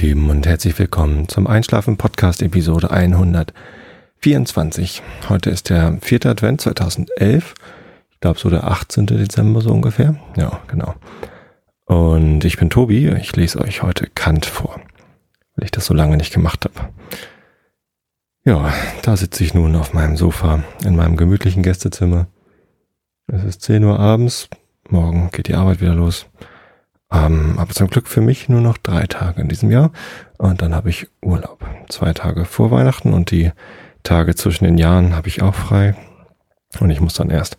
Lieben und herzlich willkommen zum Einschlafen Podcast Episode 124. Heute ist der vierte Advent 2011. Ich glaube so der 18. Dezember so ungefähr. Ja, genau. Und ich bin Tobi. Ich lese euch heute Kant vor, weil ich das so lange nicht gemacht habe. Ja, da sitze ich nun auf meinem Sofa in meinem gemütlichen Gästezimmer. Es ist 10 Uhr abends. Morgen geht die Arbeit wieder los. Ähm, aber zum Glück für mich nur noch drei Tage in diesem Jahr. Und dann habe ich Urlaub. Zwei Tage vor Weihnachten und die Tage zwischen den Jahren habe ich auch frei. Und ich muss dann erst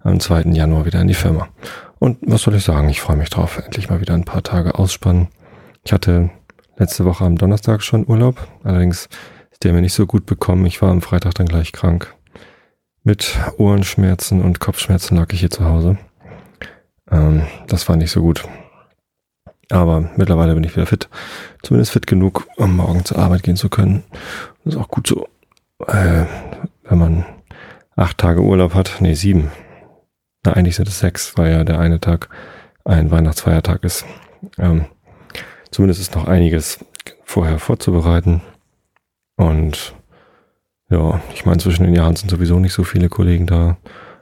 am 2. Januar wieder in die Firma. Und was soll ich sagen? Ich freue mich drauf. Endlich mal wieder ein paar Tage ausspannen. Ich hatte letzte Woche am Donnerstag schon Urlaub. Allerdings ist der mir nicht so gut bekommen. Ich war am Freitag dann gleich krank. Mit Ohrenschmerzen und Kopfschmerzen lag ich hier zu Hause. Ähm, das war nicht so gut. Aber mittlerweile bin ich wieder fit. Zumindest fit genug, um morgen zur Arbeit gehen zu können. Das ist auch gut so. Äh, wenn man acht Tage Urlaub hat. Nee, sieben. Na, eigentlich sind es sechs, weil ja der eine Tag ein Weihnachtsfeiertag ist. Ähm, zumindest ist noch einiges vorher vorzubereiten. Und ja, ich meine, zwischen den Jahren sind sowieso nicht so viele Kollegen da.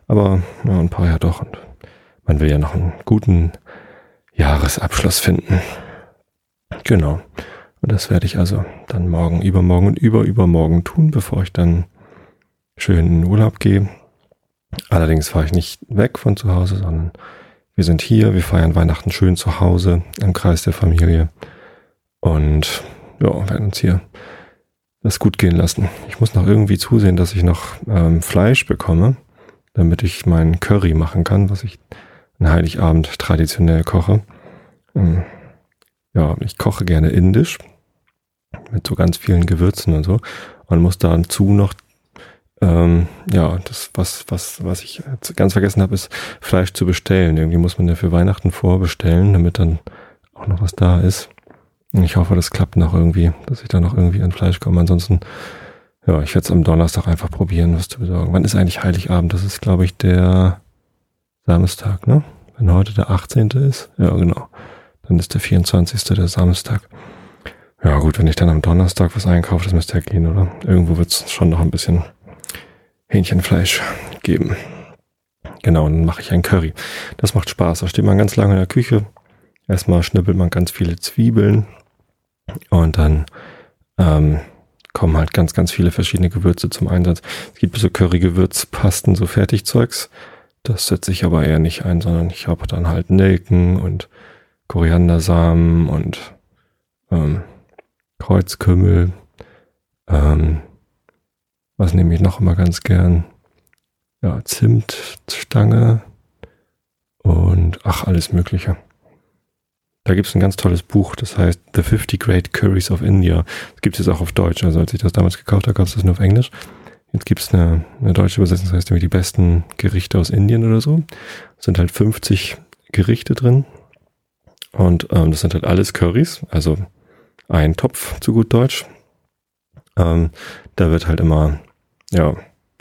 Aber ja, ein paar ja doch. Und man will ja noch einen guten Jahresabschluss finden. Genau. Und das werde ich also dann morgen, übermorgen und überübermorgen tun, bevor ich dann schön in den Urlaub gehe. Allerdings fahre ich nicht weg von zu Hause, sondern wir sind hier, wir feiern Weihnachten schön zu Hause im Kreis der Familie und ja, werden uns hier das gut gehen lassen. Ich muss noch irgendwie zusehen, dass ich noch ähm, Fleisch bekomme, damit ich meinen Curry machen kann, was ich an Heiligabend traditionell koche. Ähm, ja, ich koche gerne indisch mit so ganz vielen Gewürzen und so. Man muss dazu noch ähm, ja, das, was, was, was ich ganz vergessen habe, ist Fleisch zu bestellen. Irgendwie muss man ja für Weihnachten vorbestellen, damit dann auch noch was da ist. Und ich hoffe, das klappt noch irgendwie, dass ich da noch irgendwie an Fleisch komme. Ansonsten, ja, ich werde es am Donnerstag einfach probieren, was zu besorgen. Wann ist eigentlich Heiligabend? Das ist, glaube ich, der Samstag, ne? Wenn heute der 18. ist. Ja, genau. Dann ist der 24. der Samstag. Ja gut, wenn ich dann am Donnerstag was einkaufe, das müsste ja gehen, oder? Irgendwo wird es schon noch ein bisschen Hähnchenfleisch geben. Genau, und dann mache ich ein Curry. Das macht Spaß. Da steht man ganz lange in der Küche. Erstmal schnippelt man ganz viele Zwiebeln und dann ähm, kommen halt ganz, ganz viele verschiedene Gewürze zum Einsatz. Es gibt so Curry-Gewürzpasten, so Fertigzeugs. Das setze ich aber eher nicht ein, sondern ich habe dann halt Nelken und Koriandersamen und ähm, Kreuzkümmel. Ähm, was nehme ich noch immer ganz gern? Ja, Zimtstange und ach, alles Mögliche. Da gibt es ein ganz tolles Buch, das heißt The 50 Great Curries of India. Das gibt es auch auf Deutsch. Also als ich das damals gekauft habe, gab es das nur auf Englisch. Jetzt gibt es eine, eine deutsche Übersetzung, das heißt irgendwie die besten Gerichte aus Indien oder so. Es sind halt 50 Gerichte drin. Und ähm, das sind halt alles Curries, also ein Topf zu gut Deutsch. Ähm, da wird halt immer, ja,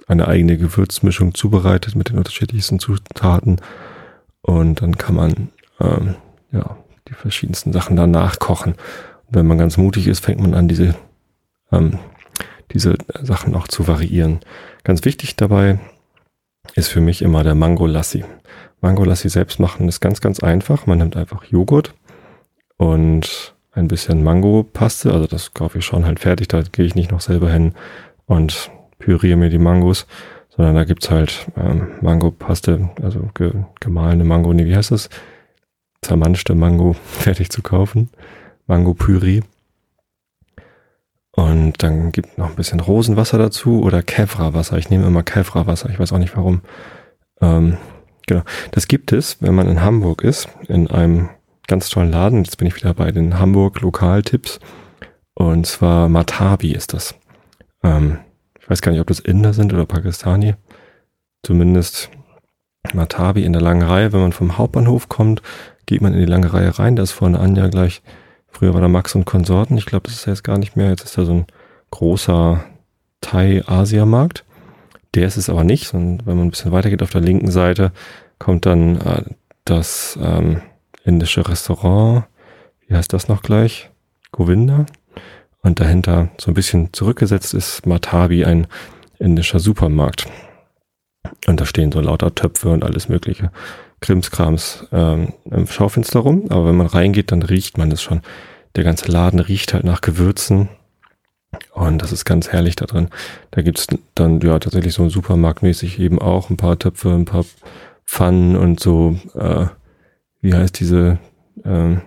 eine eigene Gewürzmischung zubereitet mit den unterschiedlichsten Zutaten. Und dann kann man, ähm, ja, die verschiedensten Sachen danach kochen. Und wenn man ganz mutig ist, fängt man an, diese ähm, diese Sachen auch zu variieren. Ganz wichtig dabei ist für mich immer der Mango Lassi. Mango Lassi selbst machen ist ganz, ganz einfach. Man nimmt einfach Joghurt und ein bisschen Mango-Paste. Also das kaufe ich schon halt fertig. Da gehe ich nicht noch selber hin und püriere mir die Mangos, sondern da gibt's halt ähm, Mango-Paste, also ge gemahlene Mango, nee, wie heißt das? Zermanschte Mango fertig zu kaufen. Mango-Püree. Und dann gibt noch ein bisschen Rosenwasser dazu oder Käfra-Wasser. Ich nehme immer Käfra-Wasser. Ich weiß auch nicht warum. Ähm, genau. Das gibt es, wenn man in Hamburg ist, in einem ganz tollen Laden. Jetzt bin ich wieder bei den Hamburg Lokaltipps. Und zwar Matabi ist das. Ähm, ich weiß gar nicht, ob das Inder sind oder Pakistani. Zumindest Matabi in der langen Reihe. Wenn man vom Hauptbahnhof kommt, geht man in die lange Reihe rein. Da ist vorne Anja gleich Früher war da Max und Konsorten. Ich glaube, das ist jetzt gar nicht mehr. Jetzt ist da so ein großer Thai-Asia-Markt. Der ist es aber nicht, sondern wenn man ein bisschen weiter geht auf der linken Seite, kommt dann äh, das ähm, indische Restaurant. Wie heißt das noch gleich? Govinda. Und dahinter so ein bisschen zurückgesetzt ist Matabi, ein indischer Supermarkt. Und da stehen so lauter Töpfe und alles mögliche Krimskrams ähm, im Schaufenster rum. Aber wenn man reingeht, dann riecht man es schon. Der ganze Laden riecht halt nach Gewürzen. Und das ist ganz herrlich da drin. Da gibt's dann ja tatsächlich so supermarktmäßig eben auch ein paar Töpfe, ein paar Pfannen und so, äh, wie heißt diese, ähm,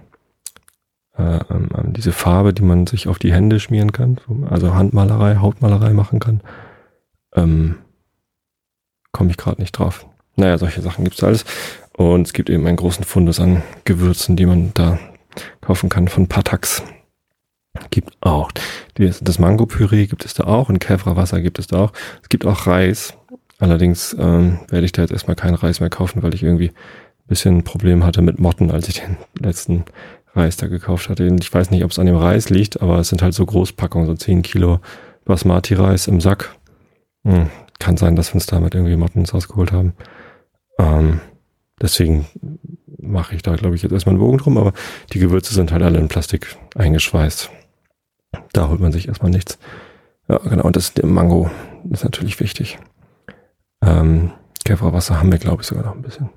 äh, ähm, diese Farbe, die man sich auf die Hände schmieren kann. Also Handmalerei, Hautmalerei machen kann. Ähm, Komme ich gerade nicht drauf. Naja, solche Sachen gibt's alles. Und es gibt eben einen großen Fundus an Gewürzen, die man da kaufen kann von Patax. Gibt auch. Das Mango-Püree gibt es da auch und Käferwasser gibt es da auch. Es gibt auch Reis. Allerdings ähm, werde ich da jetzt erstmal keinen Reis mehr kaufen, weil ich irgendwie ein bisschen ein Problem hatte mit Motten, als ich den letzten Reis da gekauft hatte. Ich weiß nicht, ob es an dem Reis liegt, aber es sind halt so Großpackungen, so 10 Kilo Basmati-Reis im Sack. Hm, kann sein, dass wir uns damit irgendwie Motten ins Haus geholt haben. Ähm, deswegen mache ich da, glaube ich, jetzt erstmal einen Bogen drum, aber die Gewürze sind halt alle in Plastik eingeschweißt. Da holt man sich erstmal nichts. Ja, genau, und das Mango ist natürlich wichtig. Ähm, Käferwasser haben wir, glaube ich, sogar noch ein bisschen.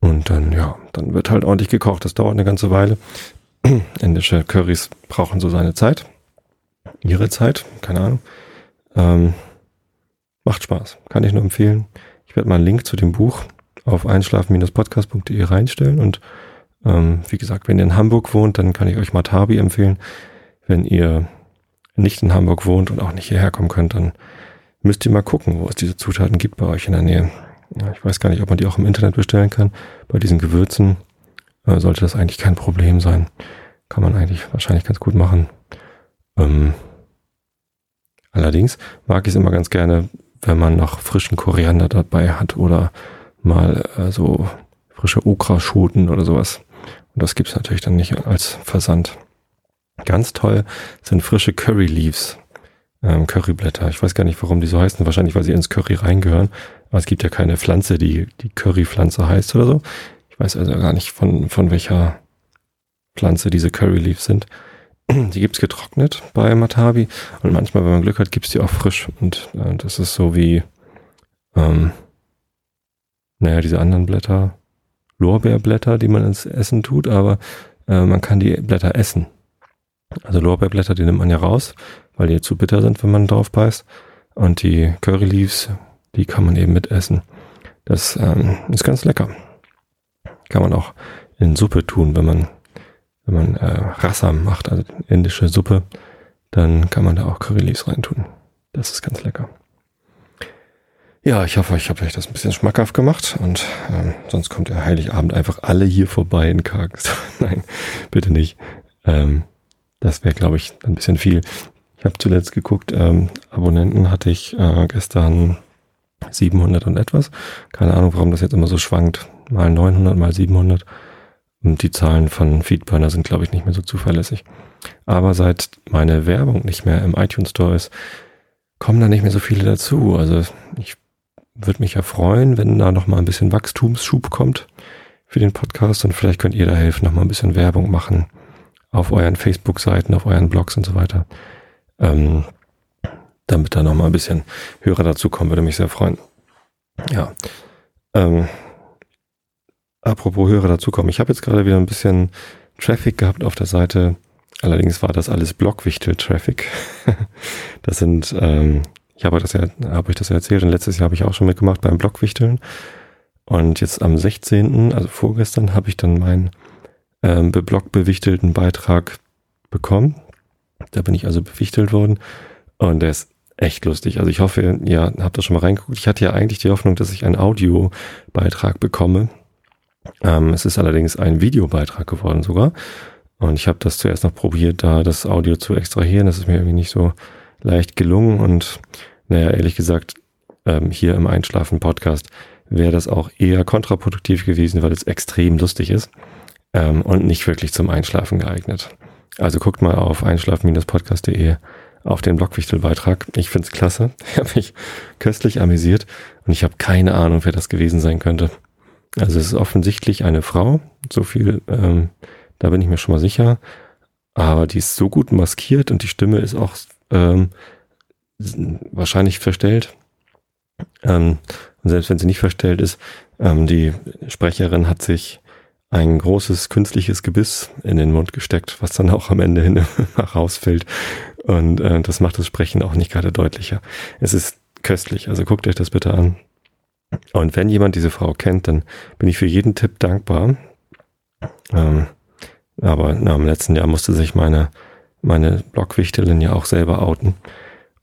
Und dann, ja, dann wird halt ordentlich gekocht. Das dauert eine ganze Weile. Indische Currys brauchen so seine Zeit. Ihre Zeit, keine Ahnung. Ähm, macht Spaß. Kann ich nur empfehlen. Ich werde mal einen Link zu dem Buch auf einschlafen-podcast.de reinstellen. Und ähm, wie gesagt, wenn ihr in Hamburg wohnt, dann kann ich euch Matabi empfehlen. Wenn ihr nicht in Hamburg wohnt und auch nicht hierher kommen könnt, dann müsst ihr mal gucken, wo es diese Zutaten gibt bei euch in der Nähe. Ja, ich weiß gar nicht, ob man die auch im Internet bestellen kann. Bei diesen Gewürzen äh, sollte das eigentlich kein Problem sein. Kann man eigentlich wahrscheinlich ganz gut machen. Ähm, allerdings mag ich es immer ganz gerne, wenn man noch frischen Koriander dabei hat oder mal äh, so frische Okraschoten oder sowas. Und das gibt's natürlich dann nicht als Versand. Ganz toll sind frische Curry Leaves, ähm, Curryblätter. Ich weiß gar nicht, warum die so heißen. Wahrscheinlich, weil sie ins Curry reingehören. Aber es gibt ja keine Pflanze, die die Currypflanze heißt oder so. Ich weiß also gar nicht, von, von welcher Pflanze diese Curry Leaves sind. Die gibt's getrocknet bei Matabi und manchmal, wenn man Glück hat, gibt's die auch frisch. Und äh, das ist so wie, ähm, naja, diese anderen Blätter, Lorbeerblätter, die man ins Essen tut, aber äh, man kann die Blätter essen. Also Lorbeerblätter, die nimmt man ja raus, weil die zu bitter sind, wenn man drauf beißt. Und die Curry Leaves, die kann man eben mitessen. Das ähm, ist ganz lecker. Kann man auch in Suppe tun, wenn man, wenn man äh, Rassam macht, also indische Suppe, dann kann man da auch Curry Leaves reintun. Das ist ganz lecker. Ja, ich hoffe, ich habe euch das ein bisschen schmackhaft gemacht und ähm, sonst kommt der Heiligabend einfach alle hier vorbei in Kargs. Nein, bitte nicht. Ähm, das wäre, glaube ich, ein bisschen viel. Ich habe zuletzt geguckt, ähm, Abonnenten hatte ich äh, gestern 700 und etwas. Keine Ahnung, warum das jetzt immer so schwankt. Mal 900, mal 700. Und die Zahlen von Feedburner sind, glaube ich, nicht mehr so zuverlässig. Aber seit meine Werbung nicht mehr im iTunes Store ist, kommen da nicht mehr so viele dazu. Also ich würde mich ja freuen, wenn da noch mal ein bisschen Wachstumsschub kommt für den Podcast und vielleicht könnt ihr da helfen, noch mal ein bisschen Werbung machen auf euren Facebook-Seiten, auf euren Blogs und so weiter. Ähm, damit da noch mal ein bisschen Hörer dazu kommen, würde mich sehr freuen. Ja. Ähm, apropos Hörer dazukommen, ich habe jetzt gerade wieder ein bisschen Traffic gehabt auf der Seite. Allerdings war das alles Blockwichtel-Traffic. das sind ähm, ich habe das ja, habe ich das ja erzählt und letztes Jahr habe ich auch schon mitgemacht beim Blockwichteln. Und jetzt am 16., also vorgestern, habe ich dann meinen ähm, beblockbewichtelten Beitrag bekommen. Da bin ich also bewichtelt worden. Und der ist echt lustig. Also ich hoffe, ihr habt da schon mal reingeguckt. Ich hatte ja eigentlich die Hoffnung, dass ich einen Audiobeitrag bekomme. Ähm, es ist allerdings ein Videobeitrag geworden sogar. Und ich habe das zuerst noch probiert, da das Audio zu extrahieren. Das ist mir irgendwie nicht so leicht gelungen. Und naja, ehrlich gesagt, ähm, hier im Einschlafen-Podcast wäre das auch eher kontraproduktiv gewesen, weil es extrem lustig ist ähm, und nicht wirklich zum Einschlafen geeignet. Also guckt mal auf einschlafen-podcast.de auf den Blogwichtel-Beitrag. Ich find's klasse. Ich habe mich köstlich amüsiert und ich habe keine Ahnung, wer das gewesen sein könnte. Also es ist offensichtlich eine Frau, so viel, ähm, da bin ich mir schon mal sicher. aber die ist so gut maskiert und die Stimme ist auch ähm, wahrscheinlich verstellt. Ähm, und selbst wenn sie nicht verstellt ist, ähm, die Sprecherin hat sich ein großes künstliches Gebiss in den Mund gesteckt, was dann auch am Ende hin rausfällt. Und äh, das macht das Sprechen auch nicht gerade deutlicher. Es ist köstlich, also guckt euch das bitte an. Und wenn jemand diese Frau kennt, dann bin ich für jeden Tipp dankbar. Ähm, aber na, im letzten Jahr musste sich meine, meine Blogwichtelin ja auch selber outen.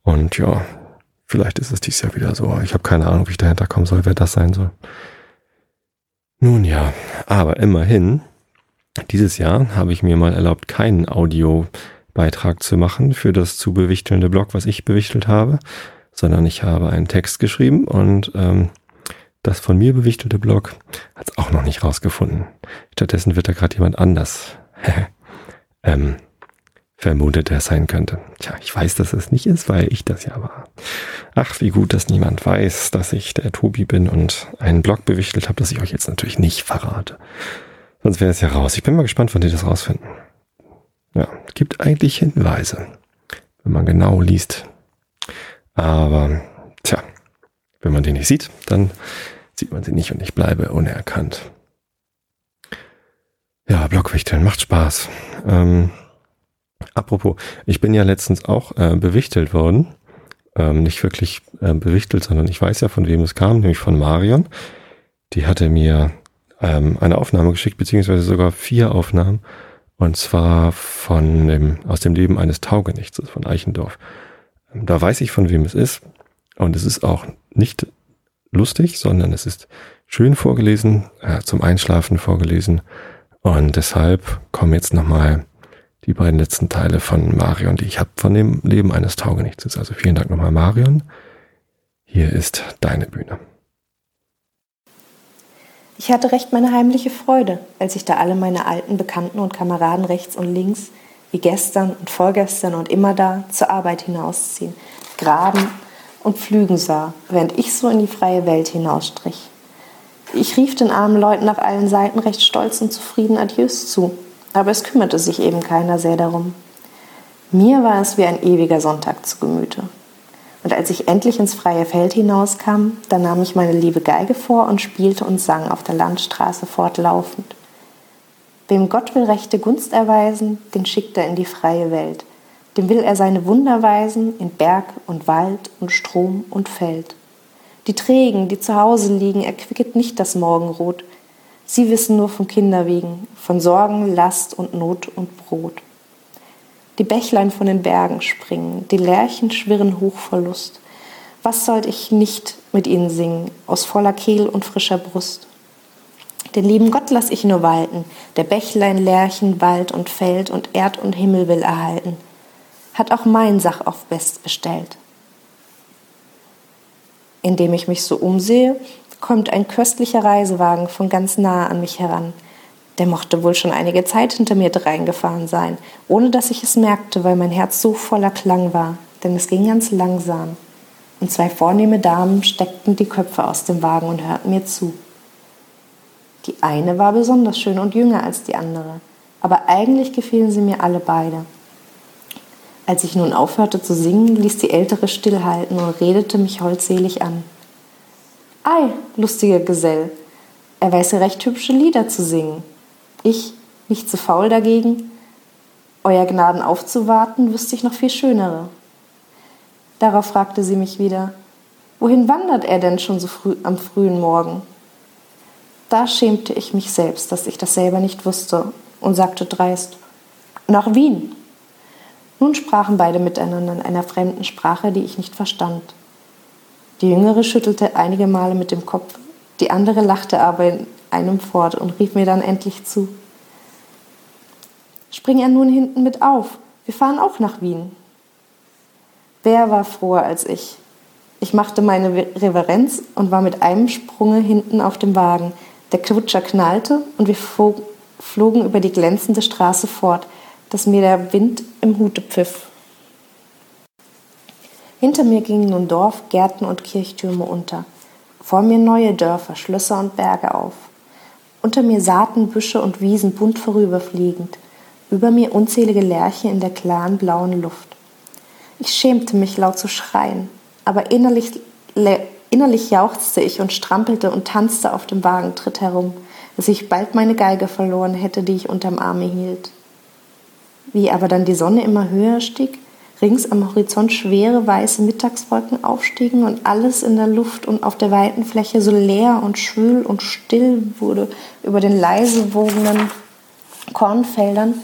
Und ja, vielleicht ist es dieses Jahr wieder so. Ich habe keine Ahnung, wie ich dahinter kommen soll, wer das sein soll. Nun ja, aber immerhin, dieses Jahr habe ich mir mal erlaubt, keinen Audiobeitrag zu machen für das zu bewichtelnde Blog, was ich bewichtelt habe, sondern ich habe einen Text geschrieben und ähm, das von mir bewichtelte Blog hat es auch noch nicht rausgefunden. Stattdessen wird da gerade jemand anders ähm, vermutet, es sein könnte. Tja, ich weiß, dass es nicht ist, weil ich das ja war. Ach, wie gut, dass niemand weiß, dass ich der Tobi bin und einen Blog bewichtelt habe, das ich euch jetzt natürlich nicht verrate. Sonst wäre es ja raus. Ich bin mal gespannt, wann die das rausfinden. Ja, gibt eigentlich Hinweise, wenn man genau liest. Aber, tja, wenn man die nicht sieht, dann sieht man sie nicht und ich bleibe unerkannt. Ja, Blockwichteln macht Spaß. Ähm, apropos, ich bin ja letztens auch äh, bewichtelt worden. Ähm, nicht wirklich äh, bewichtelt, sondern ich weiß ja, von wem es kam, nämlich von Marion. Die hatte mir ähm, eine Aufnahme geschickt, beziehungsweise sogar vier Aufnahmen. Und zwar von dem, aus dem Leben eines Taugenichts, von Eichendorf. Ähm, da weiß ich, von wem es ist. Und es ist auch nicht lustig, sondern es ist schön vorgelesen, äh, zum Einschlafen vorgelesen. Und deshalb kommen jetzt nochmal die beiden letzten Teile von Marion, die ich habe von dem Leben eines Taugenichts. Also vielen Dank nochmal, Marion. Hier ist deine Bühne. Ich hatte recht meine heimliche Freude, als ich da alle meine alten Bekannten und Kameraden rechts und links, wie gestern und vorgestern und immer da, zur Arbeit hinausziehen, graben und pflügen sah, während ich so in die freie Welt hinausstrich. Ich rief den armen Leuten auf allen Seiten recht stolz und zufrieden Adieus zu, aber es kümmerte sich eben keiner sehr darum. Mir war es wie ein ewiger Sonntag zu Gemüte. Und als ich endlich ins freie Feld hinauskam, da nahm ich meine liebe Geige vor und spielte und sang auf der Landstraße fortlaufend. Wem Gott will rechte Gunst erweisen, den schickt er in die freie Welt dem will er seine Wunder weisen in Berg und Wald und Strom und Feld. Die Trägen, die zu Hause liegen, erquicket nicht das Morgenrot. Sie wissen nur vom Kinderwegen, von Sorgen, Last und Not und Brot. Die Bächlein von den Bergen springen, die Lerchen schwirren hoch vor Lust. Was sollt ich nicht mit ihnen singen, aus voller Kehl und frischer Brust? Den lieben Gott lass ich nur walten, der Bächlein, Lerchen, Wald und Feld und Erd und Himmel will erhalten hat auch mein Sach auf Best bestellt. Indem ich mich so umsehe, kommt ein köstlicher Reisewagen von ganz nahe an mich heran. Der mochte wohl schon einige Zeit hinter mir dreingefahren sein, ohne dass ich es merkte, weil mein Herz so voller Klang war, denn es ging ganz langsam. Und zwei vornehme Damen steckten die Köpfe aus dem Wagen und hörten mir zu. Die eine war besonders schön und jünger als die andere, aber eigentlich gefielen sie mir alle beide. Als ich nun aufhörte zu singen, ließ die Ältere stillhalten und redete mich holdselig an. Ei, lustiger Gesell, er weiß ja recht hübsche Lieder zu singen. Ich, nicht zu faul dagegen, Euer Gnaden aufzuwarten, wüsste ich noch viel schönere. Darauf fragte sie mich wieder, wohin wandert er denn schon so früh am frühen Morgen? Da schämte ich mich selbst, dass ich das selber nicht wusste und sagte dreist, nach Wien. Nun sprachen beide miteinander in einer fremden Sprache, die ich nicht verstand. Die Jüngere schüttelte einige Male mit dem Kopf, die andere lachte aber in einem fort und rief mir dann endlich zu. Spring er nun hinten mit auf, wir fahren auch nach Wien. Wer war froher als ich? Ich machte meine Reverenz und war mit einem Sprunge hinten auf dem Wagen. Der Kutscher knallte und wir flogen über die glänzende Straße fort, dass mir der Wind im Hute pfiff. Hinter mir gingen nun Dorf, Gärten und Kirchtürme unter, vor mir neue Dörfer, Schlösser und Berge auf. Unter mir Saaten, Büsche und Wiesen bunt vorüberfliegend. über mir unzählige Lerche in der klaren blauen Luft. Ich schämte mich laut zu schreien, aber innerlich, innerlich jauchzte ich und strampelte und tanzte auf dem Wagentritt herum, dass ich bald meine Geige verloren hätte, die ich unterm Arme hielt. Wie aber dann die Sonne immer höher stieg, rings am Horizont schwere weiße Mittagswolken aufstiegen und alles in der Luft und auf der weiten Fläche so leer und schwül und still wurde über den leise wogenden Kornfeldern,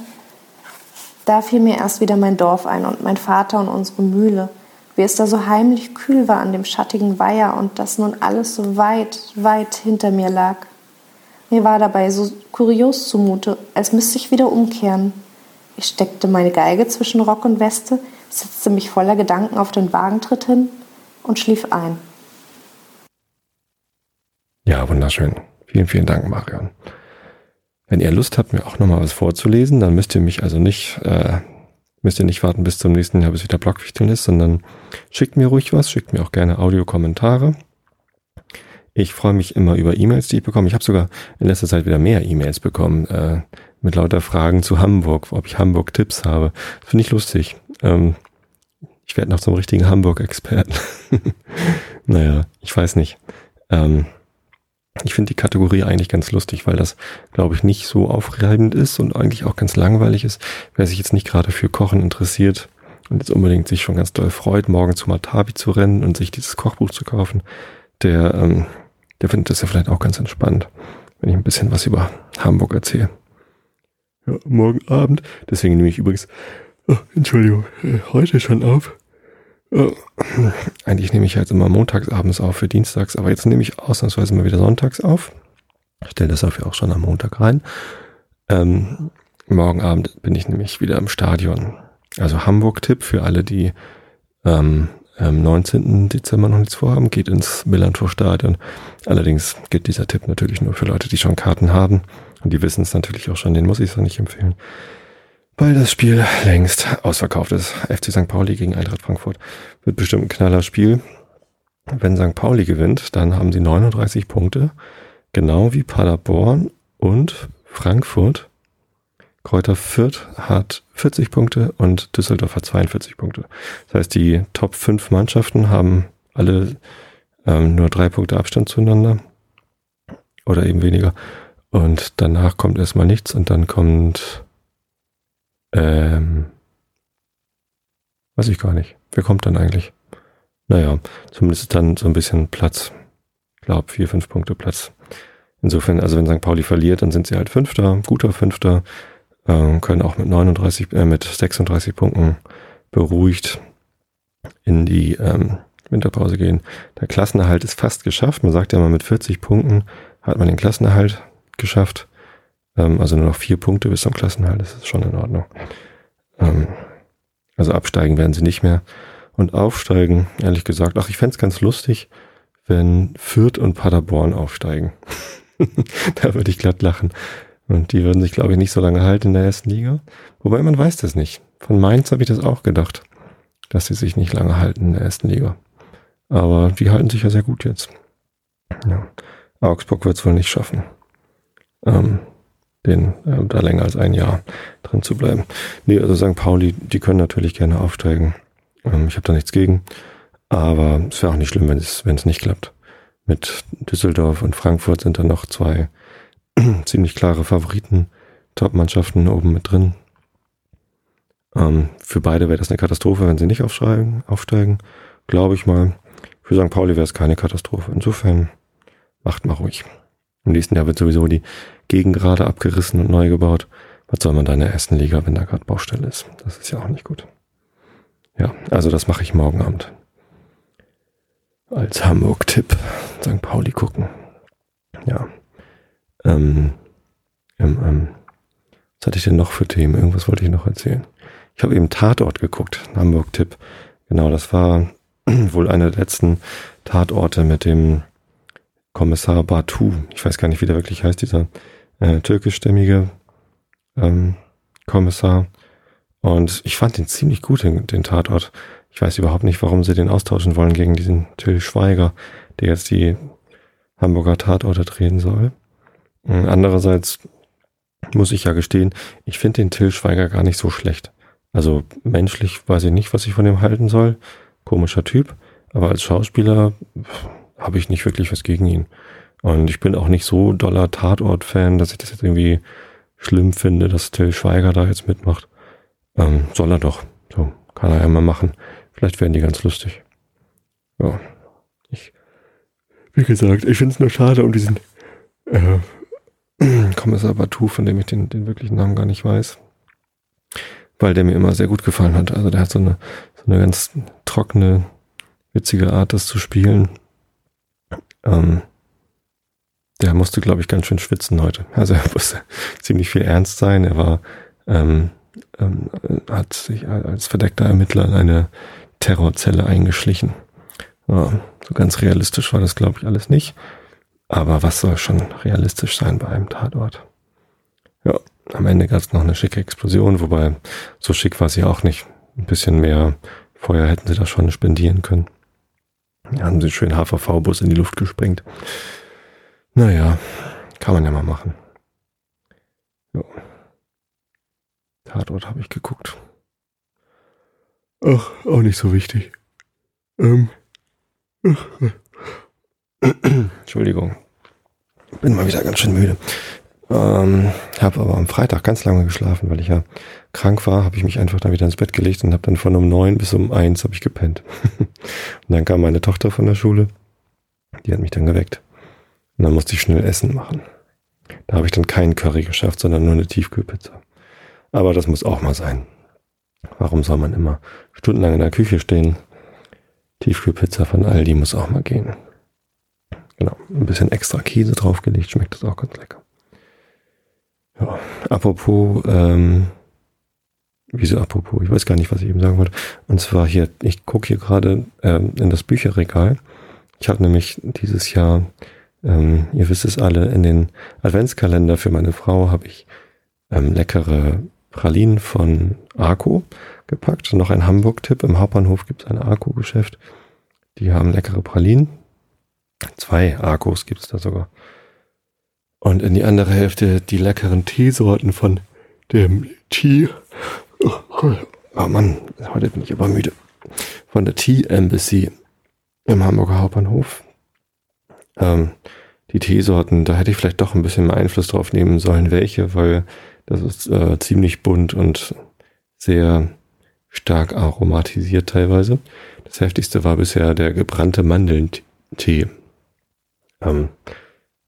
da fiel mir erst wieder mein Dorf ein und mein Vater und unsere Mühle, wie es da so heimlich kühl war an dem schattigen Weiher und dass nun alles so weit, weit hinter mir lag. Mir war dabei so kurios zumute, als müsste ich wieder umkehren. Ich steckte meine Geige zwischen Rock und Weste, setzte mich voller Gedanken auf den Wagentritt hin und schlief ein. Ja, wunderschön. Vielen, vielen Dank, Marion. Wenn ihr Lust habt, mir auch nochmal was vorzulesen, dann müsst ihr mich also nicht, äh, müsst ihr nicht warten bis zum nächsten Jahr, bis wieder Blogwichteln ist, sondern schickt mir ruhig was, schickt mir auch gerne Audiokommentare. Ich freue mich immer über E-Mails, die ich bekomme. Ich habe sogar in letzter Zeit wieder mehr E-Mails bekommen äh, mit lauter Fragen zu Hamburg, ob ich Hamburg-Tipps habe. Finde ich lustig. Ähm, ich werde noch zum richtigen Hamburg-Experten. naja, ich weiß nicht. Ähm, ich finde die Kategorie eigentlich ganz lustig, weil das, glaube ich, nicht so aufreibend ist und eigentlich auch ganz langweilig ist. Wer sich jetzt nicht gerade für Kochen interessiert und jetzt unbedingt sich schon ganz doll freut, morgen zu Matabi zu rennen und sich dieses Kochbuch zu kaufen, der, ähm, der findet das ja vielleicht auch ganz entspannt, wenn ich ein bisschen was über Hamburg erzähle. Ja, morgen Abend, deswegen nehme ich übrigens, oh, Entschuldigung, äh, heute schon auf. Äh, eigentlich nehme ich halt immer montags abends auf für dienstags, aber jetzt nehme ich ausnahmsweise mal wieder sonntags auf. Ich stelle das dafür auch schon am Montag rein. Ähm, morgen Abend bin ich nämlich wieder im Stadion. Also Hamburg-Tipp für alle, die ähm, am 19. Dezember noch nichts vorhaben, geht ins Millantor-Stadion. Allerdings gilt dieser Tipp natürlich nur für Leute, die schon Karten haben. Und die wissen es natürlich auch schon, den muss ich es nicht empfehlen weil das Spiel längst ausverkauft ist. FC St. Pauli gegen Eintracht Frankfurt wird bestimmt ein knaller Spiel. Wenn St. Pauli gewinnt, dann haben sie 39 Punkte, genau wie Paderborn und Frankfurt. Kräuter Fürth hat 40 Punkte und Düsseldorf hat 42 Punkte. Das heißt, die Top 5 Mannschaften haben alle ähm, nur drei Punkte Abstand zueinander oder eben weniger. Und danach kommt erstmal nichts und dann kommt ähm, weiß ich gar nicht. Wer kommt dann eigentlich? Naja, zumindest dann so ein bisschen Platz. Ich glaube, vier, fünf Punkte Platz. Insofern, also wenn St. Pauli verliert, dann sind sie halt Fünfter, guter Fünfter, äh, können auch mit 39, äh, mit 36 Punkten beruhigt in die ähm, Winterpause gehen. Der Klassenerhalt ist fast geschafft. Man sagt ja mal, mit 40 Punkten hat man den Klassenerhalt geschafft. Ähm, also nur noch vier Punkte bis zum Klassenhalt, das ist schon in Ordnung. Ähm, also absteigen werden sie nicht mehr. Und aufsteigen, ehrlich gesagt, ach, ich fände ganz lustig, wenn Fürth und Paderborn aufsteigen. da würde ich glatt lachen. Und die würden sich, glaube ich, nicht so lange halten in der ersten Liga. Wobei man weiß das nicht. Von Mainz habe ich das auch gedacht, dass sie sich nicht lange halten in der ersten Liga. Aber die halten sich ja sehr gut jetzt. Ja. Augsburg wird es wohl nicht schaffen. Ähm, den äh, da länger als ein Jahr drin zu bleiben. Nee, also St. Pauli, die können natürlich gerne aufsteigen. Ähm, ich habe da nichts gegen. Aber es wäre auch nicht schlimm, wenn es wenn es nicht klappt. Mit Düsseldorf und Frankfurt sind da noch zwei ziemlich klare Favoriten, Top-Mannschaften oben mit drin. Ähm, für beide wäre das eine Katastrophe, wenn sie nicht aufsteigen, aufsteigen glaube ich mal. Für St. Pauli wäre es keine Katastrophe. Insofern macht mal ruhig. Im nächsten Jahr wird sowieso die Gegend gerade abgerissen und neu gebaut. Was soll man da in der ersten Liga, wenn da gerade Baustelle ist? Das ist ja auch nicht gut. Ja, also das mache ich morgen Abend. Als Hamburg-Tipp. St. Pauli gucken. Ja. Ähm, ähm, ähm, was hatte ich denn noch für Themen? Irgendwas wollte ich noch erzählen. Ich habe eben Tatort geguckt. Hamburg-Tipp. Genau, das war wohl einer der letzten Tatorte mit dem Kommissar Batu. Ich weiß gar nicht, wie der wirklich heißt, dieser äh, türkischstämmige ähm, Kommissar. Und ich fand den ziemlich gut, den, den Tatort. Ich weiß überhaupt nicht, warum sie den austauschen wollen gegen diesen Till Schweiger, der jetzt die Hamburger Tatorte drehen soll. Und andererseits muss ich ja gestehen, ich finde den Till Schweiger gar nicht so schlecht. Also menschlich weiß ich nicht, was ich von ihm halten soll. Komischer Typ. Aber als Schauspieler habe ich nicht wirklich was gegen ihn. Und ich bin auch nicht so doller Tatort-Fan, dass ich das jetzt irgendwie schlimm finde, dass Till Schweiger da jetzt mitmacht. Ähm, soll er doch. So, kann er ja mal machen. Vielleicht werden die ganz lustig. Ja. Ich, wie gesagt, ich finde es nur schade um diesen äh, Kommissar Batu, von dem ich den, den wirklichen Namen gar nicht weiß. Weil der mir immer sehr gut gefallen hat. Also der hat so eine, so eine ganz trockene, witzige Art, das zu spielen. Ähm, der musste, glaube ich, ganz schön schwitzen heute. Also er musste ziemlich viel ernst sein. Er war, ähm, ähm, hat sich als verdeckter Ermittler in eine Terrorzelle eingeschlichen. Ja, so ganz realistisch war das, glaube ich, alles nicht. Aber was soll schon realistisch sein bei einem Tatort? Ja, am Ende gab es noch eine schicke Explosion, wobei so schick war sie auch nicht. Ein bisschen mehr Feuer hätten sie da schon spendieren können. Haben sie schön HVV-Bus in die Luft gesprengt. Naja, kann man ja mal machen. Ja. Tatort habe ich geguckt. Ach, auch nicht so wichtig. Ähm. Entschuldigung. Bin mal wieder ganz schön müde. Ähm, habe aber am Freitag ganz lange geschlafen, weil ich ja krank war, habe ich mich einfach dann wieder ins Bett gelegt und habe dann von um neun bis um eins habe ich gepennt. und dann kam meine Tochter von der Schule, die hat mich dann geweckt. Und dann musste ich schnell Essen machen. Da habe ich dann keinen Curry geschafft, sondern nur eine Tiefkühlpizza. Aber das muss auch mal sein. Warum soll man immer stundenlang in der Küche stehen? Tiefkühlpizza von Aldi muss auch mal gehen. Genau, ein bisschen extra Käse draufgelegt, schmeckt das auch ganz lecker. Ja, apropos, ähm, wieso apropos? Ich weiß gar nicht, was ich eben sagen wollte. Und zwar hier, ich gucke hier gerade ähm, in das Bücherregal. Ich habe nämlich dieses Jahr, ähm, ihr wisst es alle, in den Adventskalender für meine Frau habe ich ähm, leckere Pralinen von Arco gepackt. Noch ein Hamburg-Tipp. Im Hauptbahnhof gibt es ein Arco-Geschäft. Die haben leckere Pralinen. Zwei Arcos gibt es da sogar. Und in die andere Hälfte die leckeren Teesorten von dem Tea. Oh Mann, heute bin ich aber müde. Von der Tea Embassy im Hamburger Hauptbahnhof. Ähm, die Teesorten, da hätte ich vielleicht doch ein bisschen mehr Einfluss drauf nehmen sollen, welche, weil das ist äh, ziemlich bunt und sehr stark aromatisiert teilweise. Das heftigste war bisher der gebrannte Mandelntee. Ähm,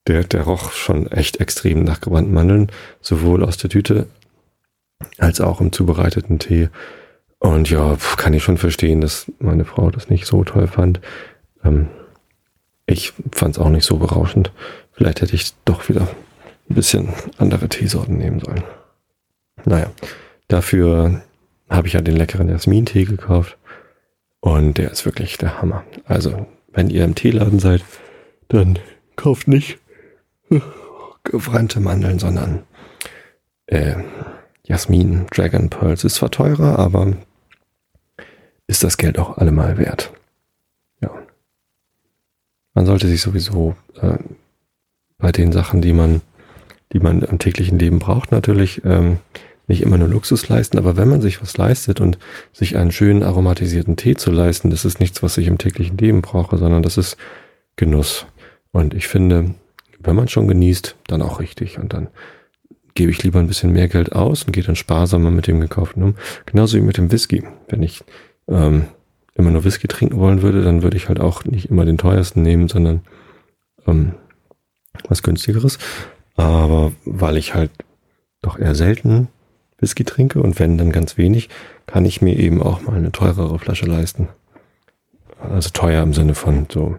der, der roch schon echt extrem nach gebrannten Mandeln, sowohl aus der Tüte als auch im zubereiteten Tee. Und ja, kann ich schon verstehen, dass meine Frau das nicht so toll fand. Ähm, ich fand es auch nicht so berauschend. Vielleicht hätte ich doch wieder ein bisschen andere Teesorten nehmen sollen. Naja, dafür habe ich ja den leckeren Jasmin-Tee gekauft. Und der ist wirklich der Hammer. Also, wenn ihr im Teeladen seid, dann kauft nicht gebrannte Mandeln, sondern äh, Jasmin, Dragon Pearls. Ist zwar teurer, aber ist das Geld auch allemal wert. Ja. Man sollte sich sowieso äh, bei den Sachen, die man, die man im täglichen Leben braucht, natürlich ähm, nicht immer nur Luxus leisten, aber wenn man sich was leistet und sich einen schönen aromatisierten Tee zu leisten, das ist nichts, was ich im täglichen Leben brauche, sondern das ist Genuss. Und ich finde, wenn man schon genießt, dann auch richtig. Und dann gebe ich lieber ein bisschen mehr Geld aus und gehe dann sparsamer mit dem gekauften um. Genauso wie mit dem Whisky. Wenn ich ähm, immer nur Whisky trinken wollen würde, dann würde ich halt auch nicht immer den teuersten nehmen, sondern ähm, was günstigeres. Aber weil ich halt doch eher selten Whisky trinke und wenn dann ganz wenig, kann ich mir eben auch mal eine teurere Flasche leisten. Also teuer im Sinne von so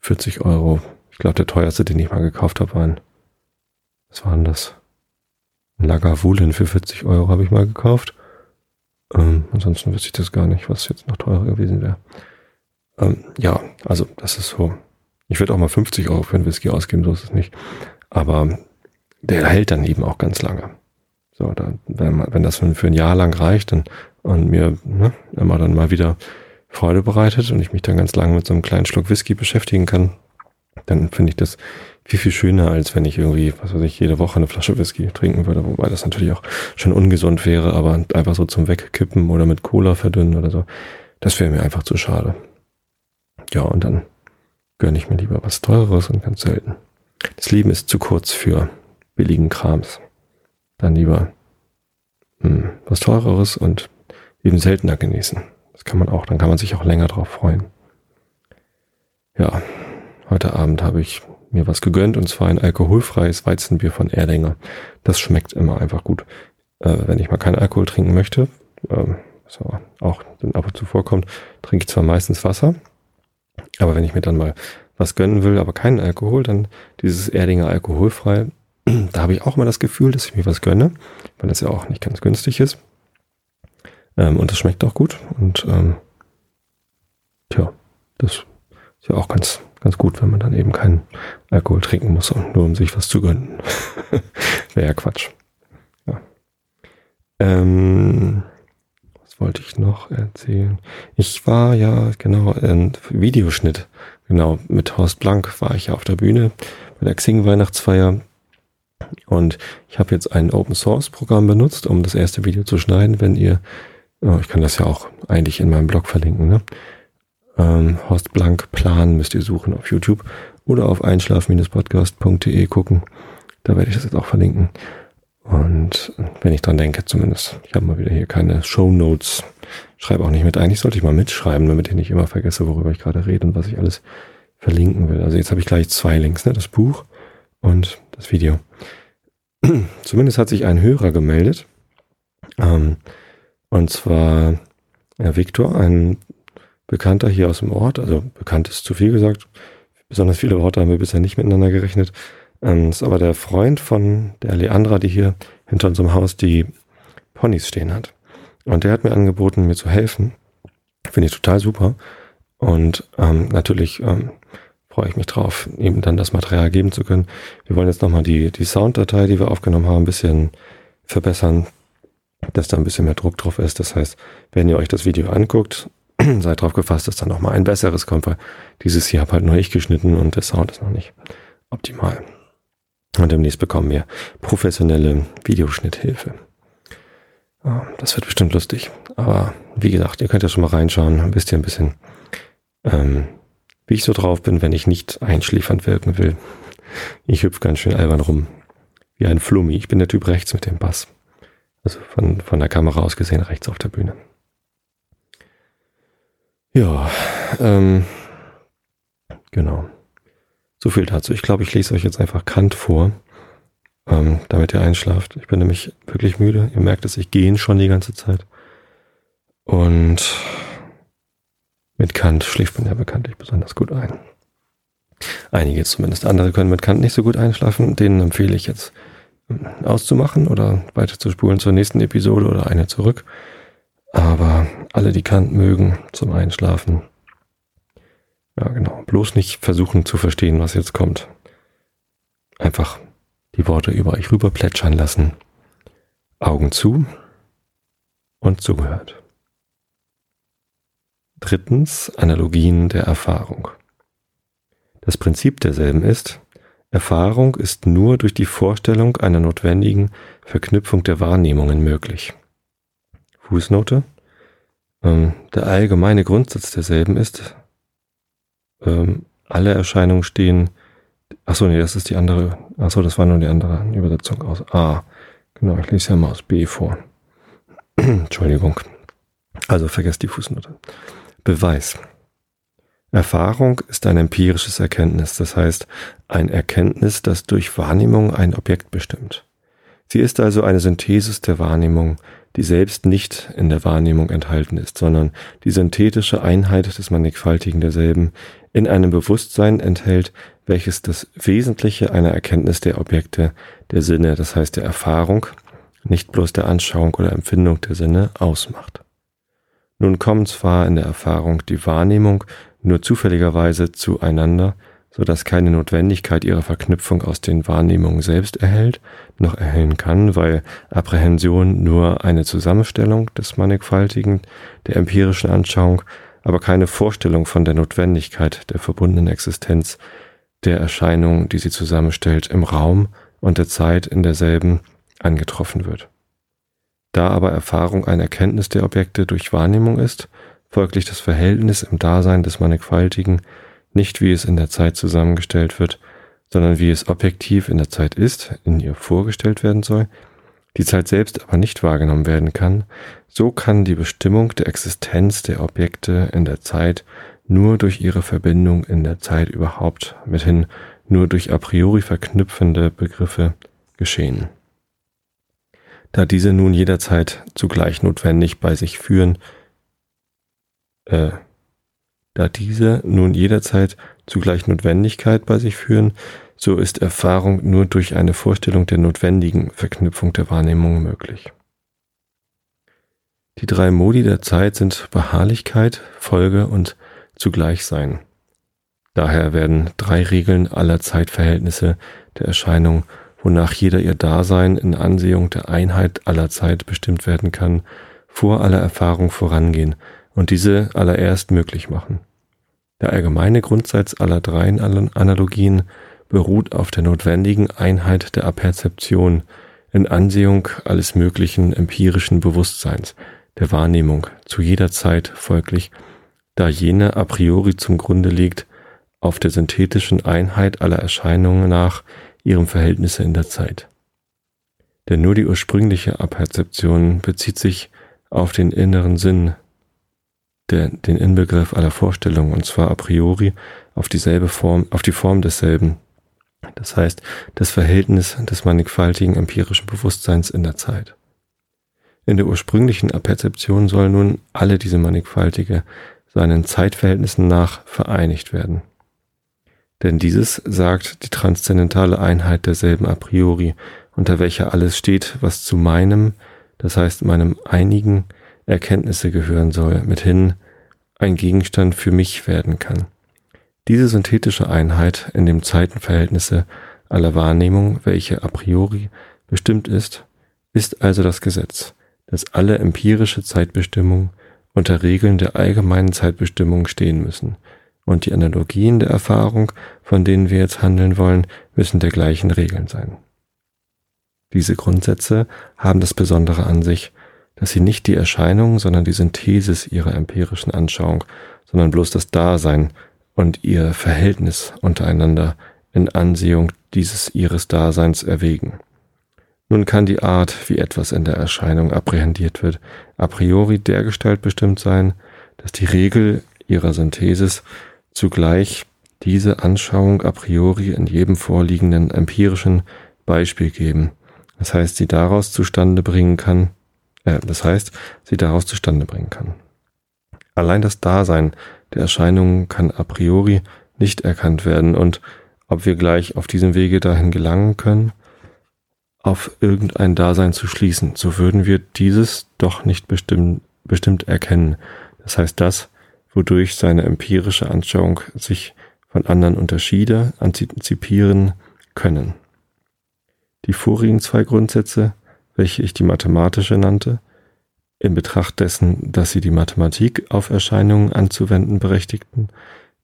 40 Euro. Ich glaube, der teuerste, den ich mal gekauft habe, waren, was waren das? Lagavulin für 40 Euro habe ich mal gekauft. Ähm, ansonsten wüsste ich das gar nicht, was jetzt noch teurer gewesen wäre. Ähm, ja, also das ist so. Ich würde auch mal 50 Euro für einen Whisky ausgeben, so ist es nicht. Aber der hält dann eben auch ganz lange. So, dann, wenn, man, wenn das für ein Jahr lang reicht dann, und mir ne, immer dann mal wieder Freude bereitet und ich mich dann ganz lange mit so einem kleinen Schluck Whisky beschäftigen kann, dann finde ich das viel, viel schöner, als wenn ich irgendwie, was weiß ich, jede Woche eine Flasche Whisky trinken würde, wobei das natürlich auch schon ungesund wäre, aber einfach so zum Wegkippen oder mit Cola verdünnen oder so, das wäre mir einfach zu schade. Ja, und dann gönne ich mir lieber was Teureres und ganz selten. Das Leben ist zu kurz für billigen Krams. Dann lieber hm, was Teureres und eben seltener genießen. Das kann man auch, dann kann man sich auch länger drauf freuen. Ja, heute Abend habe ich mir was gegönnt und zwar ein alkoholfreies Weizenbier von Erdinger. Das schmeckt immer einfach gut. Äh, wenn ich mal keinen Alkohol trinken möchte, ähm, was auch ab und zu vorkommt, trinke ich zwar meistens Wasser, aber wenn ich mir dann mal was gönnen will, aber keinen Alkohol, dann dieses Erdinger alkoholfrei, da habe ich auch mal das Gefühl, dass ich mir was gönne, weil das ja auch nicht ganz günstig ist. Ähm, und das schmeckt auch gut. Und ähm, tja, das ist ja auch ganz, ganz gut, wenn man dann eben keinen Alkohol trinken muss, nur um sich was zu gönnen. Wäre ja Quatsch. Ja. Ähm, was wollte ich noch erzählen? Ich war ja, genau, ein Videoschnitt. Genau, mit Horst Blank war ich ja auf der Bühne bei der Xing-Weihnachtsfeier. Und ich habe jetzt ein Open Source Programm benutzt, um das erste Video zu schneiden. Wenn ihr, oh, ich kann das ja auch eigentlich in meinem Blog verlinken, ne? Ähm, Horst Blank Plan müsst ihr suchen auf YouTube oder auf einschlaf-podcast.de gucken. Da werde ich das jetzt auch verlinken. Und wenn ich dran denke, zumindest, ich habe mal wieder hier keine Show Notes, schreibe auch nicht mit. Eigentlich sollte ich mal mitschreiben, damit ich nicht immer vergesse, worüber ich gerade rede und was ich alles verlinken will. Also jetzt habe ich gleich zwei Links, ne? das Buch und das Video. Zumindest hat sich ein Hörer gemeldet. Ähm, und zwar ja, Viktor, ein Bekannter hier aus dem Ort, also bekannt ist zu viel gesagt, besonders viele Worte haben wir bisher nicht miteinander gerechnet. Ähm, ist aber der Freund von der Leandra, die hier hinter unserem Haus die Ponys stehen hat. Und der hat mir angeboten, mir zu helfen. Finde ich total super. Und ähm, natürlich ähm, freue ich mich drauf, ihm dann das Material geben zu können. Wir wollen jetzt nochmal die, die Sounddatei, die wir aufgenommen haben, ein bisschen verbessern, dass da ein bisschen mehr Druck drauf ist. Das heißt, wenn ihr euch das Video anguckt, seid drauf gefasst, dass da nochmal ein besseres kommt, weil dieses hier habe halt nur ich geschnitten und der Sound ist noch nicht optimal. Und demnächst bekommen wir professionelle Videoschnitthilfe. Das wird bestimmt lustig. Aber wie gesagt, ihr könnt ja schon mal reinschauen, wisst ihr ein bisschen, ähm, wie ich so drauf bin, wenn ich nicht einschläfernd wirken will. Ich hüpfe ganz schön albern rum. Wie ein Flummi. Ich bin der Typ rechts mit dem Bass. Also von, von der Kamera aus gesehen rechts auf der Bühne. Ja, ähm, genau. So viel dazu. Ich glaube, ich lese euch jetzt einfach Kant vor, ähm, damit ihr einschlaft. Ich bin nämlich wirklich müde. Ihr merkt es, ich gehe schon die ganze Zeit. Und mit Kant schläft man ja bekanntlich besonders gut ein. Einige zumindest. Andere können mit Kant nicht so gut einschlafen. Denen empfehle ich jetzt ähm, auszumachen oder weiter zu spulen zur nächsten Episode oder eine zurück. Aber alle, die Kant mögen zum Einschlafen, ja genau, bloß nicht versuchen zu verstehen, was jetzt kommt. Einfach die Worte über euch rüber plätschern lassen, Augen zu und zugehört. Drittens Analogien der Erfahrung. Das Prinzip derselben ist, Erfahrung ist nur durch die Vorstellung einer notwendigen Verknüpfung der Wahrnehmungen möglich. Fußnote. Ähm, der allgemeine Grundsatz derselben ist, ähm, alle Erscheinungen stehen. Achso, nee, das ist die andere. Achso, das war nur die andere Übersetzung aus A. Genau, ich lese ja mal aus B vor. Entschuldigung. Also vergesst die Fußnote. Beweis. Erfahrung ist ein empirisches Erkenntnis, das heißt ein Erkenntnis, das durch Wahrnehmung ein Objekt bestimmt. Sie ist also eine Synthesis der Wahrnehmung, die selbst nicht in der Wahrnehmung enthalten ist, sondern die synthetische Einheit des Mannigfaltigen derselben in einem Bewusstsein enthält, welches das Wesentliche einer Erkenntnis der Objekte der Sinne, das heißt der Erfahrung, nicht bloß der Anschauung oder Empfindung der Sinne, ausmacht. Nun kommen zwar in der Erfahrung die Wahrnehmung nur zufälligerweise zueinander, so dass keine Notwendigkeit ihrer Verknüpfung aus den Wahrnehmungen selbst erhält, noch erhellen kann, weil Apprehension nur eine Zusammenstellung des Mannigfaltigen der empirischen Anschauung, aber keine Vorstellung von der Notwendigkeit der verbundenen Existenz der Erscheinung, die sie zusammenstellt, im Raum und der Zeit in derselben angetroffen wird. Da aber Erfahrung ein Erkenntnis der Objekte durch Wahrnehmung ist, folglich das Verhältnis im Dasein des Mannigfaltigen nicht wie es in der Zeit zusammengestellt wird, sondern wie es objektiv in der Zeit ist, in ihr vorgestellt werden soll, die Zeit selbst aber nicht wahrgenommen werden kann, so kann die Bestimmung der Existenz der Objekte in der Zeit nur durch ihre Verbindung in der Zeit überhaupt, mithin nur durch a priori verknüpfende Begriffe geschehen. Da diese nun jederzeit zugleich notwendig bei sich führen, äh, da diese nun jederzeit zugleich Notwendigkeit bei sich führen, so ist Erfahrung nur durch eine Vorstellung der notwendigen Verknüpfung der Wahrnehmung möglich. Die drei Modi der Zeit sind Beharrlichkeit, Folge und Zugleichsein. Daher werden drei Regeln aller Zeitverhältnisse der Erscheinung, wonach jeder ihr Dasein in Ansehung der Einheit aller Zeit bestimmt werden kann, vor aller Erfahrung vorangehen und diese allererst möglich machen. Der allgemeine Grundsatz aller drei Analogien beruht auf der notwendigen Einheit der Aperzeption in Ansehung alles möglichen empirischen Bewusstseins, der Wahrnehmung, zu jeder Zeit folglich, da jene a priori zum Grunde liegt, auf der synthetischen Einheit aller Erscheinungen nach ihrem Verhältnisse in der Zeit. Denn nur die ursprüngliche Aperzeption bezieht sich auf den inneren Sinn der, den Inbegriff aller Vorstellungen, und zwar a priori auf dieselbe Form, auf die Form desselben. Das heißt, das Verhältnis des mannigfaltigen empirischen Bewusstseins in der Zeit. In der ursprünglichen Aperzeption soll nun alle diese mannigfaltige seinen Zeitverhältnissen nach vereinigt werden. Denn dieses sagt die transzendentale Einheit derselben a priori, unter welcher alles steht, was zu meinem, das heißt meinem einigen Erkenntnisse gehören soll, mithin ein Gegenstand für mich werden kann. Diese synthetische Einheit in dem Zeitenverhältnisse aller Wahrnehmung, welche a priori bestimmt ist, ist also das Gesetz, dass alle empirische Zeitbestimmung unter Regeln der allgemeinen Zeitbestimmung stehen müssen, und die Analogien der Erfahrung, von denen wir jetzt handeln wollen, müssen der gleichen Regeln sein. Diese Grundsätze haben das Besondere an sich, dass sie nicht die Erscheinung, sondern die Synthesis ihrer empirischen Anschauung, sondern bloß das Dasein und ihr Verhältnis untereinander in Ansehung dieses ihres Daseins erwägen. Nun kann die Art, wie etwas in der Erscheinung apprehendiert wird, a priori dergestalt bestimmt sein, dass die Regel ihrer Synthesis zugleich diese Anschauung a priori in jedem vorliegenden empirischen Beispiel geben. Das heißt, sie daraus zustande bringen kann, äh, das heißt, sie daraus zustande bringen kann. Allein das Dasein der Erscheinungen kann a priori nicht erkannt werden und ob wir gleich auf diesem Wege dahin gelangen können, auf irgendein Dasein zu schließen, so würden wir dieses doch nicht bestimmt, bestimmt erkennen. Das heißt, das, wodurch seine empirische Anschauung sich von anderen unterschiede, antizipieren können. Die vorigen zwei Grundsätze, welche ich die mathematische nannte, in Betracht dessen, dass sie die Mathematik auf Erscheinungen anzuwenden berechtigten,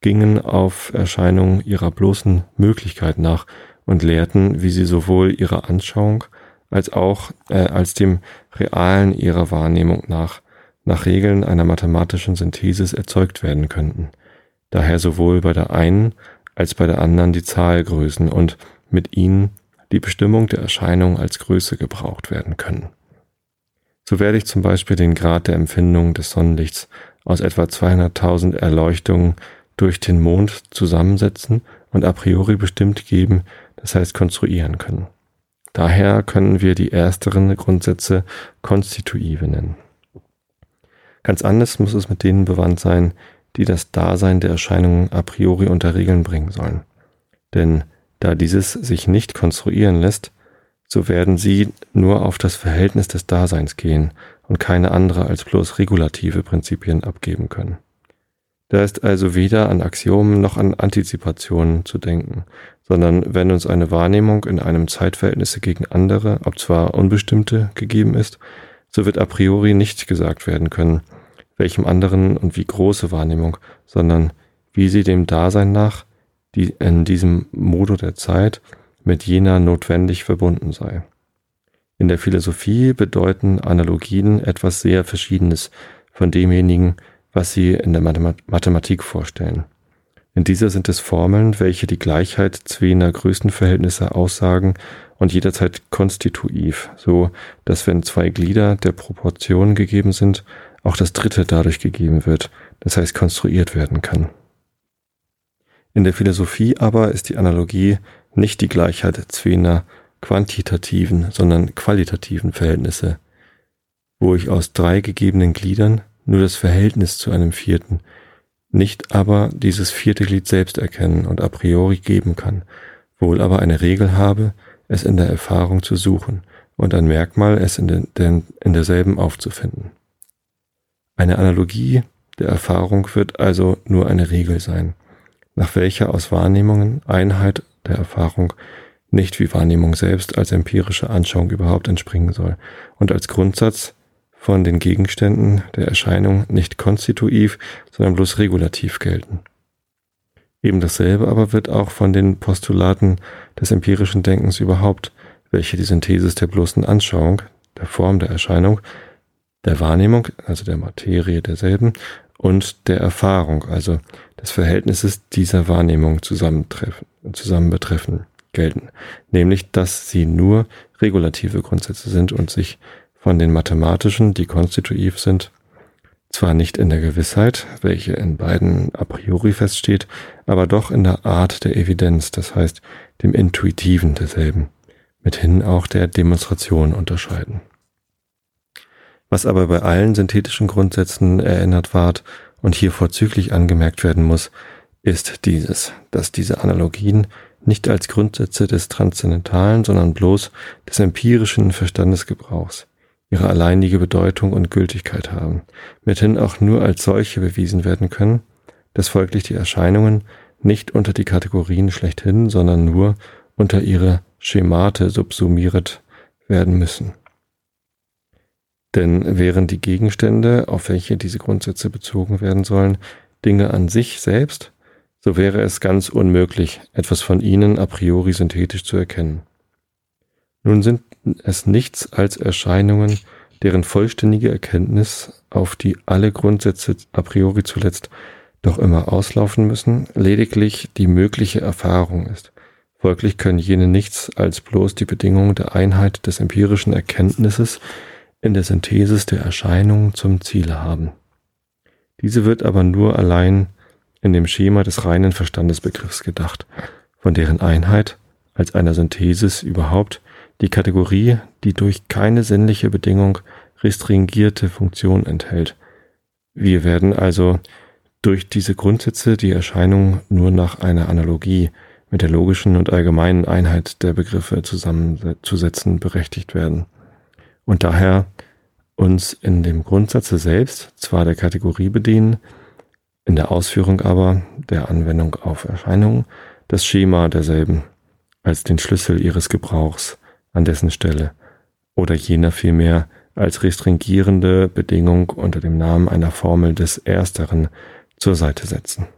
gingen auf Erscheinungen ihrer bloßen Möglichkeit nach und lehrten, wie sie sowohl ihrer Anschauung als auch äh, als dem Realen ihrer Wahrnehmung nach nach Regeln einer mathematischen Synthesis erzeugt werden könnten, daher sowohl bei der einen als bei der anderen die Zahlgrößen und mit ihnen die Bestimmung der Erscheinung als Größe gebraucht werden können. So werde ich zum Beispiel den Grad der Empfindung des Sonnenlichts aus etwa 200.000 Erleuchtungen durch den Mond zusammensetzen und a priori bestimmt geben, das heißt konstruieren können. Daher können wir die ersteren Grundsätze konstitutive nennen. Ganz anders muss es mit denen bewandt sein, die das Dasein der Erscheinungen a priori unter Regeln bringen sollen. Denn da dieses sich nicht konstruieren lässt, so werden sie nur auf das Verhältnis des Daseins gehen und keine andere als bloß regulative Prinzipien abgeben können. Da ist also weder an Axiomen noch an Antizipationen zu denken, sondern wenn uns eine Wahrnehmung in einem Zeitverhältnisse gegen andere, ob zwar unbestimmte, gegeben ist, so wird a priori nicht gesagt werden können, welchem anderen und wie große Wahrnehmung, sondern wie sie dem Dasein nach, die in diesem Modo der Zeit mit jener notwendig verbunden sei. In der Philosophie bedeuten Analogien etwas sehr Verschiedenes von demjenigen, was sie in der Mathematik vorstellen. In dieser sind es Formeln, welche die Gleichheit zweiner Größenverhältnisse aussagen und jederzeit konstituiv, so dass wenn zwei Glieder der Proportion gegeben sind, auch das dritte dadurch gegeben wird, das heißt konstruiert werden kann. In der Philosophie aber ist die Analogie nicht die Gleichheit zweiner quantitativen, sondern qualitativen Verhältnisse, wo ich aus drei gegebenen Gliedern nur das Verhältnis zu einem vierten, nicht aber dieses vierte Glied selbst erkennen und a priori geben kann, wohl aber eine Regel habe, es in der Erfahrung zu suchen und ein Merkmal, es in, den, in derselben aufzufinden. Eine Analogie der Erfahrung wird also nur eine Regel sein, nach welcher aus Wahrnehmungen Einheit der Erfahrung nicht wie Wahrnehmung selbst als empirische Anschauung überhaupt entspringen soll und als Grundsatz von den Gegenständen der Erscheinung nicht konstitutiv, sondern bloß regulativ gelten. Eben dasselbe aber wird auch von den Postulaten des empirischen Denkens überhaupt, welche die Synthesis der bloßen Anschauung, der Form der Erscheinung, der Wahrnehmung, also der Materie derselben, und der Erfahrung, also des Verhältnisses dieser Wahrnehmung zusammentreffen, zusammen betreffen, gelten, nämlich dass sie nur regulative Grundsätze sind und sich von den mathematischen, die konstitutiv sind, zwar nicht in der Gewissheit, welche in beiden a priori feststeht, aber doch in der Art der Evidenz, das heißt dem Intuitiven derselben, mithin auch der Demonstration unterscheiden. Was aber bei allen synthetischen Grundsätzen erinnert ward und hier vorzüglich angemerkt werden muss, ist dieses, dass diese Analogien nicht als Grundsätze des Transzendentalen, sondern bloß des empirischen Verstandesgebrauchs ihre alleinige Bedeutung und Gültigkeit haben, mithin auch nur als solche bewiesen werden können, dass folglich die Erscheinungen nicht unter die Kategorien schlechthin, sondern nur unter ihre Schemate subsumiert werden müssen. Denn wären die Gegenstände, auf welche diese Grundsätze bezogen werden sollen, Dinge an sich selbst, so wäre es ganz unmöglich, etwas von ihnen a priori synthetisch zu erkennen. Nun sind es nichts als Erscheinungen, deren vollständige Erkenntnis, auf die alle Grundsätze a priori zuletzt doch immer auslaufen müssen, lediglich die mögliche Erfahrung ist. Folglich können jene nichts als bloß die Bedingung der Einheit des empirischen Erkenntnisses in der Synthesis der Erscheinungen zum Ziele haben. Diese wird aber nur allein in dem Schema des reinen Verstandesbegriffs gedacht, von deren Einheit als einer Synthesis überhaupt die Kategorie, die durch keine sinnliche Bedingung restringierte Funktion enthält. Wir werden also durch diese Grundsätze die Erscheinung nur nach einer Analogie mit der logischen und allgemeinen Einheit der Begriffe zusammenzusetzen berechtigt werden. Und daher uns in dem Grundsatze selbst zwar der Kategorie bedienen, in der Ausführung aber der Anwendung auf Erscheinungen das Schema derselben als den Schlüssel ihres Gebrauchs an dessen Stelle oder jener vielmehr als restringierende Bedingung unter dem Namen einer Formel des Ersteren zur Seite setzen.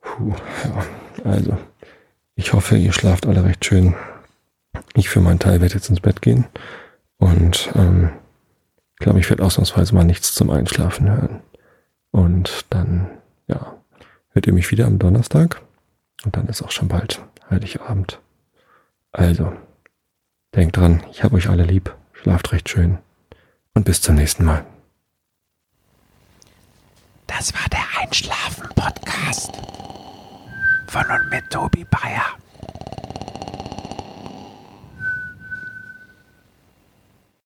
Puh, ja, also, ich hoffe, ihr schlaft alle recht schön. Ich für meinen Teil werde jetzt ins Bett gehen und ähm, glaube, ich werde ausnahmsweise mal nichts zum Einschlafen hören. Und dann, ja, hört ihr mich wieder am Donnerstag. Und dann ist auch schon bald Heiligabend. Also, denkt dran, ich habe euch alle lieb, schlaft recht schön und bis zum nächsten Mal. Das war der Einschlafen-Podcast von und mit Tobi Bayer.